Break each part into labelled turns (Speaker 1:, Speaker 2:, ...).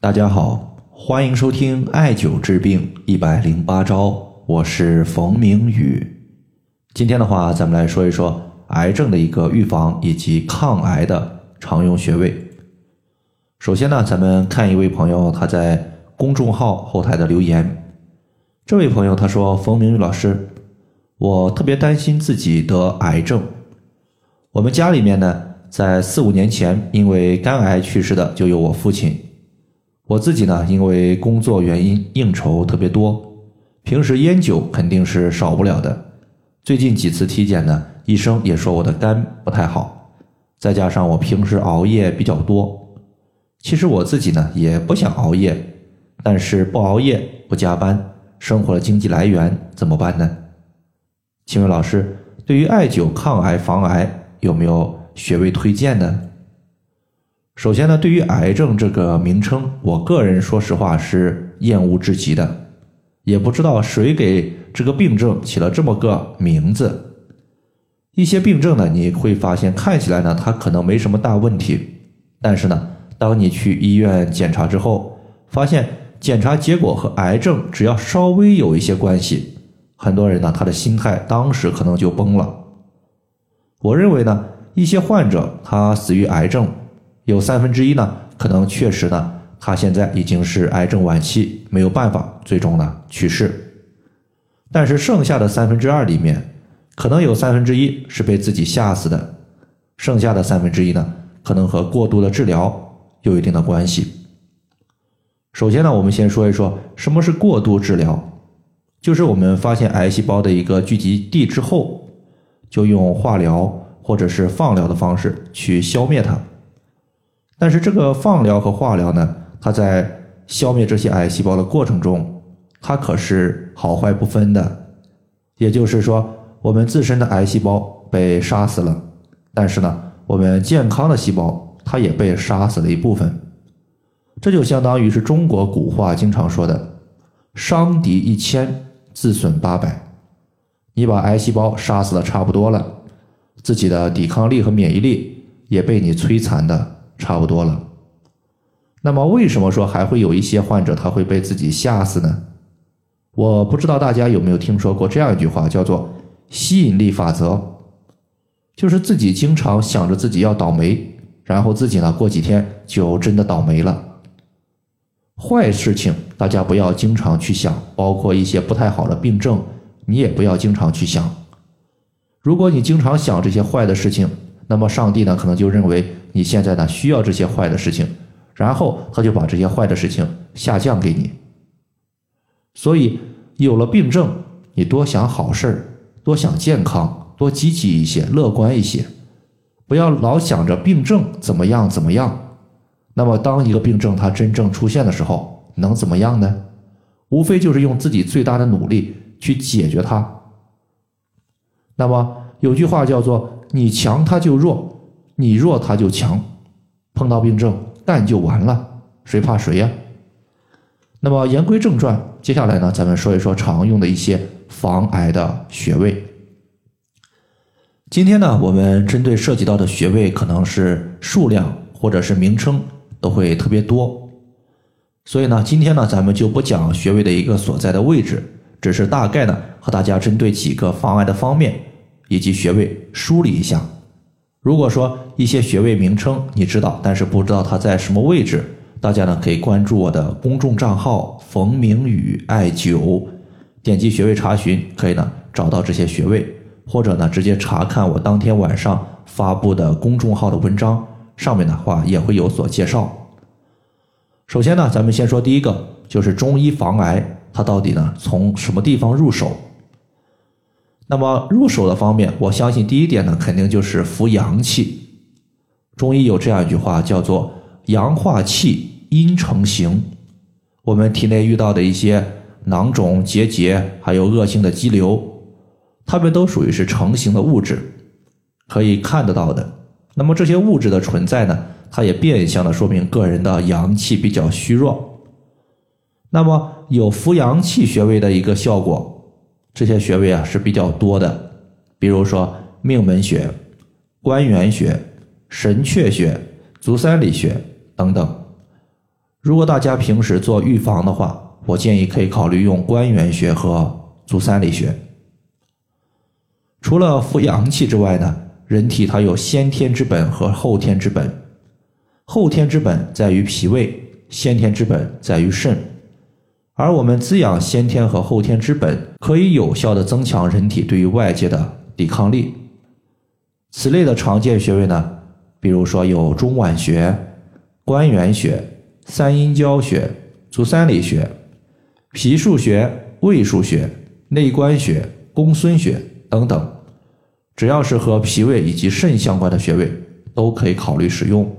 Speaker 1: 大家好，欢迎收听艾灸治病一百零八招，我是冯明宇。今天的话，咱们来说一说癌症的一个预防以及抗癌的常用穴位。首先呢，咱们看一位朋友他在公众号后台的留言。这位朋友他说：“冯明宇老师，我特别担心自己得癌症。我们家里面呢，在四五年前因为肝癌去世的就有我父亲。我自己呢，因为工作原因应酬特别多，平时烟酒肯定是少不了的。最近几次体检呢，医生也说我的肝不太好，再加上我平时熬夜比较多。”其实我自己呢也不想熬夜，但是不熬夜不加班，生活的经济来源怎么办呢？请问老师，对于艾灸抗癌防癌有没有穴位推荐呢？首先呢，对于癌症这个名称，我个人说实话是厌恶至极的，也不知道谁给这个病症起了这么个名字。一些病症呢，你会发现看起来呢它可能没什么大问题，但是呢。当你去医院检查之后，发现检查结果和癌症只要稍微有一些关系，很多人呢他的心态当时可能就崩了。我认为呢，一些患者他死于癌症，有三分之一呢可能确实呢他现在已经是癌症晚期，没有办法最终呢去世。但是剩下的三分之二里面，可能有三分之一是被自己吓死的，剩下的三分之一呢可能和过度的治疗。有一定的关系。首先呢，我们先说一说什么是过度治疗，就是我们发现癌细胞的一个聚集地之后，就用化疗或者是放疗的方式去消灭它。但是这个放疗和化疗呢，它在消灭这些癌细胞的过程中，它可是好坏不分的。也就是说，我们自身的癌细胞被杀死了，但是呢，我们健康的细胞。它也被杀死了一部分，这就相当于是中国古话经常说的“伤敌一千，自损八百”。你把癌细胞杀死的差不多了，自己的抵抗力和免疫力也被你摧残的差不多了。那么，为什么说还会有一些患者他会被自己吓死呢？我不知道大家有没有听说过这样一句话，叫做“吸引力法则”，就是自己经常想着自己要倒霉。然后自己呢，过几天就真的倒霉了。坏事情大家不要经常去想，包括一些不太好的病症，你也不要经常去想。如果你经常想这些坏的事情，那么上帝呢，可能就认为你现在呢需要这些坏的事情，然后他就把这些坏的事情下降给你。所以有了病症，你多想好事儿，多想健康，多积极一些，乐观一些。不要老想着病症怎么样怎么样，那么当一个病症它真正出现的时候，能怎么样呢？无非就是用自己最大的努力去解决它。那么有句话叫做“你强他就弱，你弱他就强”，碰到病症干就完了，谁怕谁呀？那么言归正传，接下来呢，咱们说一说常用的一些防癌的穴位。今天呢，我们针对涉及到的穴位，可能是数量或者是名称都会特别多，所以呢，今天呢，咱们就不讲穴位的一个所在的位置，只是大概呢，和大家针对几个防癌的方面以及穴位梳理一下。如果说一些穴位名称你知道，但是不知道它在什么位置，大家呢可以关注我的公众账号“冯明宇艾灸”，点击穴位查询，可以呢找到这些穴位。或者呢，直接查看我当天晚上发布的公众号的文章，上面的话也会有所介绍。首先呢，咱们先说第一个，就是中医防癌，它到底呢从什么地方入手？那么入手的方面，我相信第一点呢，肯定就是扶阳气。中医有这样一句话，叫做“阳化气，阴成形”。我们体内遇到的一些囊肿、结节，还有恶性的肌瘤。它们都属于是成型的物质，可以看得到的。那么这些物质的存在呢，它也变相的说明个人的阳气比较虚弱。那么有扶阳气穴位的一个效果，这些穴位啊是比较多的，比如说命门穴、关元穴、神阙穴、足三里穴等等。如果大家平时做预防的话，我建议可以考虑用关元穴和足三里穴。除了扶阳气之外呢，人体它有先天之本和后天之本。后天之本在于脾胃，先天之本在于肾。而我们滋养先天和后天之本，可以有效的增强人体对于外界的抵抗力。此类的常见穴位呢，比如说有中脘穴、关元穴、三阴交穴、足三里穴。脾腧穴、胃腧穴、内关穴、公孙穴等等，只要是和脾胃以及肾相关的穴位，都可以考虑使用。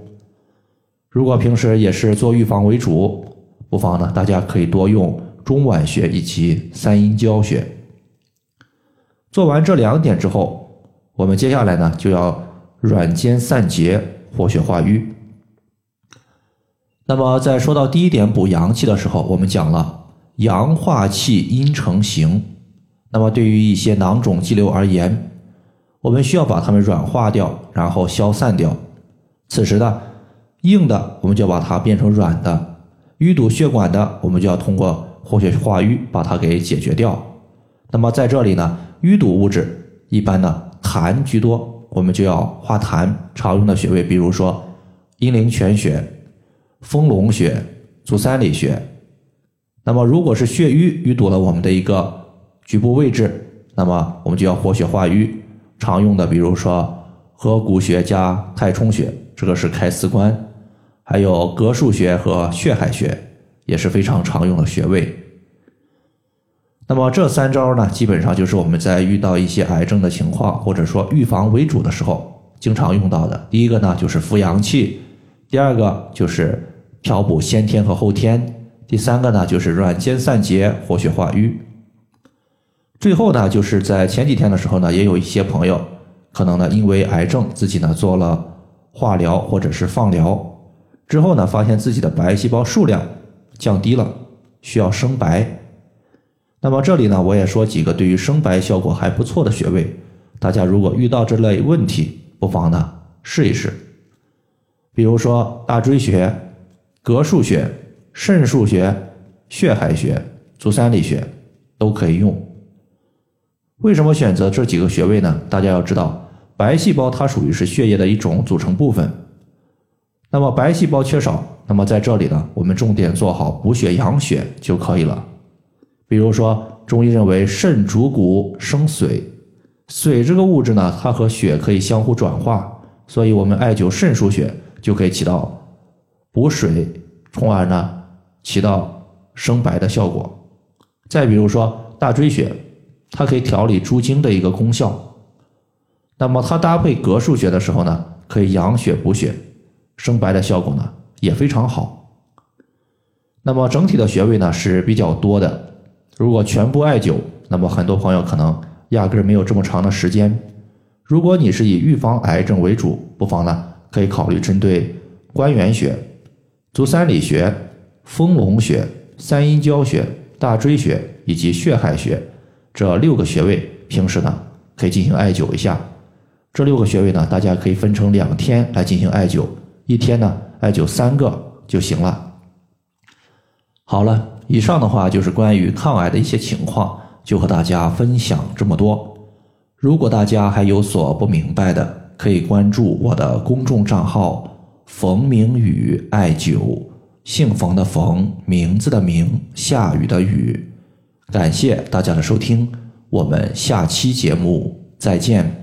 Speaker 1: 如果平时也是做预防为主，不妨呢，大家可以多用中脘穴以及三阴交穴。做完这两点之后，我们接下来呢就要软坚散结、活血化瘀。那么在说到第一点补阳气的时候，我们讲了。阳化气，阴成形。那么，对于一些囊肿肌瘤而言，我们需要把它们软化掉，然后消散掉。此时呢，硬的我们就把它变成软的，淤堵血管的我们就要通过活血化瘀把它给解决掉。那么在这里呢，淤堵物质一般呢痰居多，我们就要化痰。常用的穴位，比如说阴陵泉穴、丰隆穴、足三里穴。那么，如果是血瘀淤堵了我们的一个局部位置，那么我们就要活血化瘀。常用的，比如说合谷穴加太冲穴，这个是开四关；还有膈腧穴和血海穴，也是非常常用的穴位。那么这三招呢，基本上就是我们在遇到一些癌症的情况，或者说预防为主的时候，经常用到的。第一个呢，就是扶阳气；第二个就是调补先天和后天。第三个呢，就是软坚散结、活血化瘀。最后呢，就是在前几天的时候呢，也有一些朋友可能呢，因为癌症自己呢做了化疗或者是放疗之后呢，发现自己的白细胞数量降低了，需要生白。那么这里呢，我也说几个对于生白效果还不错的穴位，大家如果遇到这类问题，不妨呢试一试。比如说大椎穴、膈腧穴。肾腧穴、血海穴、足三里穴都可以用。为什么选择这几个穴位呢？大家要知道，白细胞它属于是血液的一种组成部分。那么白细胞缺少，那么在这里呢，我们重点做好补血养血就可以了。比如说，中医认为肾主骨生髓，髓这个物质呢，它和血可以相互转化，所以我们艾灸肾腧穴就可以起到补水，从而呢。起到生白的效果。再比如说大椎穴，它可以调理诸经的一个功效。那么它搭配膈腧穴的时候呢，可以养血补血，生白的效果呢也非常好。那么整体的穴位呢是比较多的。如果全部艾灸，那么很多朋友可能压根儿没有这么长的时间。如果你是以预防癌症为主，不妨呢可以考虑针对关元穴、足三里穴。丰隆穴、三阴交穴、大椎穴以及血海穴这六个穴位，平时呢可以进行艾灸一下。这六个穴位呢，大家可以分成两天来进行艾灸，一天呢艾灸三个就行了。好了，以上的话就是关于抗癌的一些情况，就和大家分享这么多。如果大家还有所不明白的，可以关注我的公众账号“冯明宇艾灸”。姓冯的冯，名字的名，下雨的雨。感谢大家的收听，我们下期节目再见。